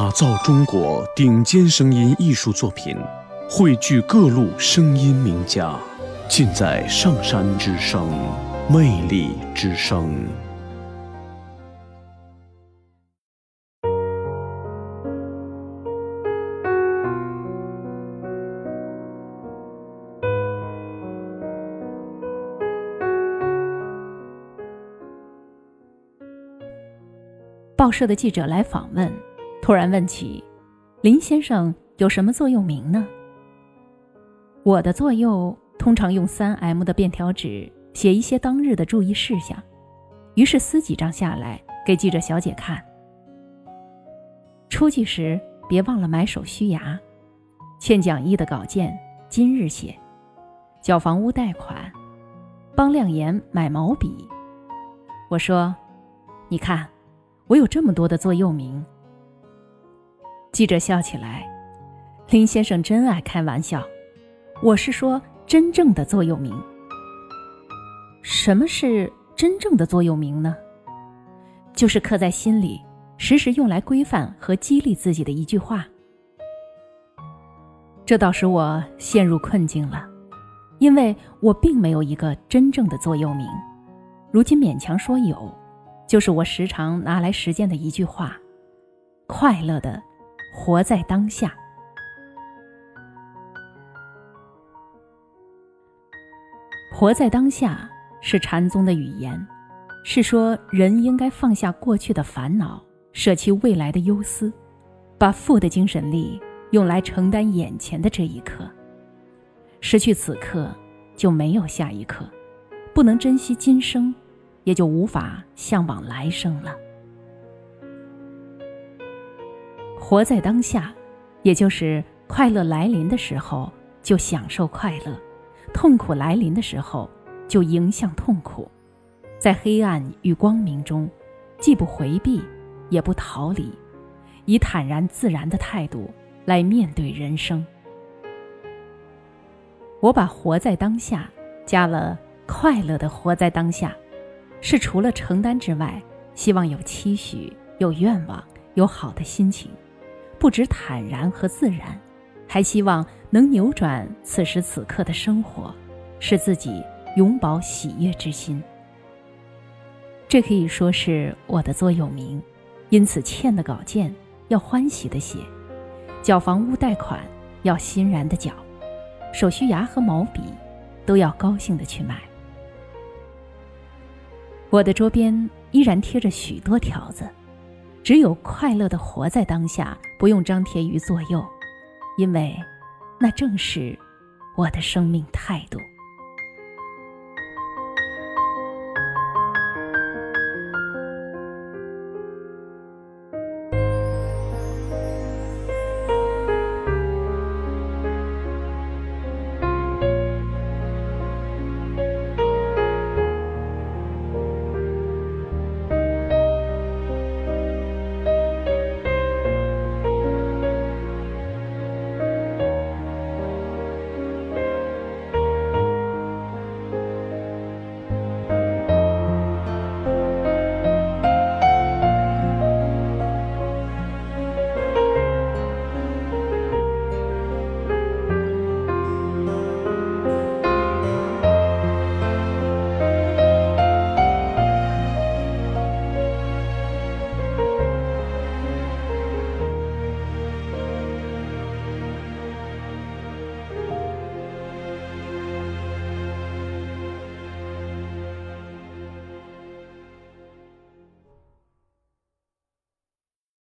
打造中国顶尖声音艺术作品，汇聚各路声音名家，尽在上山之声，魅力之声。报社的记者来访问，突然问起：“林先生有什么座右铭呢？”我的座右通常用三 M 的便条纸写一些当日的注意事项，于是撕几张下来给记者小姐看。出去时别忘了买手须牙，欠讲义的稿件今日写，缴房屋贷款，帮亮言买毛笔。我说：“你看。”我有这么多的座右铭。记者笑起来，林先生真爱开玩笑。我是说真正的座右铭。什么是真正的座右铭呢？就是刻在心里，时时用来规范和激励自己的一句话。这倒使我陷入困境了，因为我并没有一个真正的座右铭。如今勉强说有。就是我时常拿来实践的一句话：快乐的活在当下。活在当下是禅宗的语言，是说人应该放下过去的烦恼，舍弃未来的忧思，把富的精神力用来承担眼前的这一刻。失去此刻，就没有下一刻，不能珍惜今生。也就无法向往来生了。活在当下，也就是快乐来临的时候就享受快乐，痛苦来临的时候就迎向痛苦，在黑暗与光明中，既不回避，也不逃离，以坦然自然的态度来面对人生。我把活在当下加了快乐的活在当下。是除了承担之外，希望有期许、有愿望、有好的心情，不止坦然和自然，还希望能扭转此时此刻的生活，使自己永葆喜悦之心。这可以说是我的座右铭，因此欠的稿件要欢喜的写，缴房屋贷款要欣然的缴，手续牙和毛笔都要高兴的去买。我的桌边依然贴着许多条子，只有快乐的活在当下，不用张贴于左右，因为那正是我的生命态度。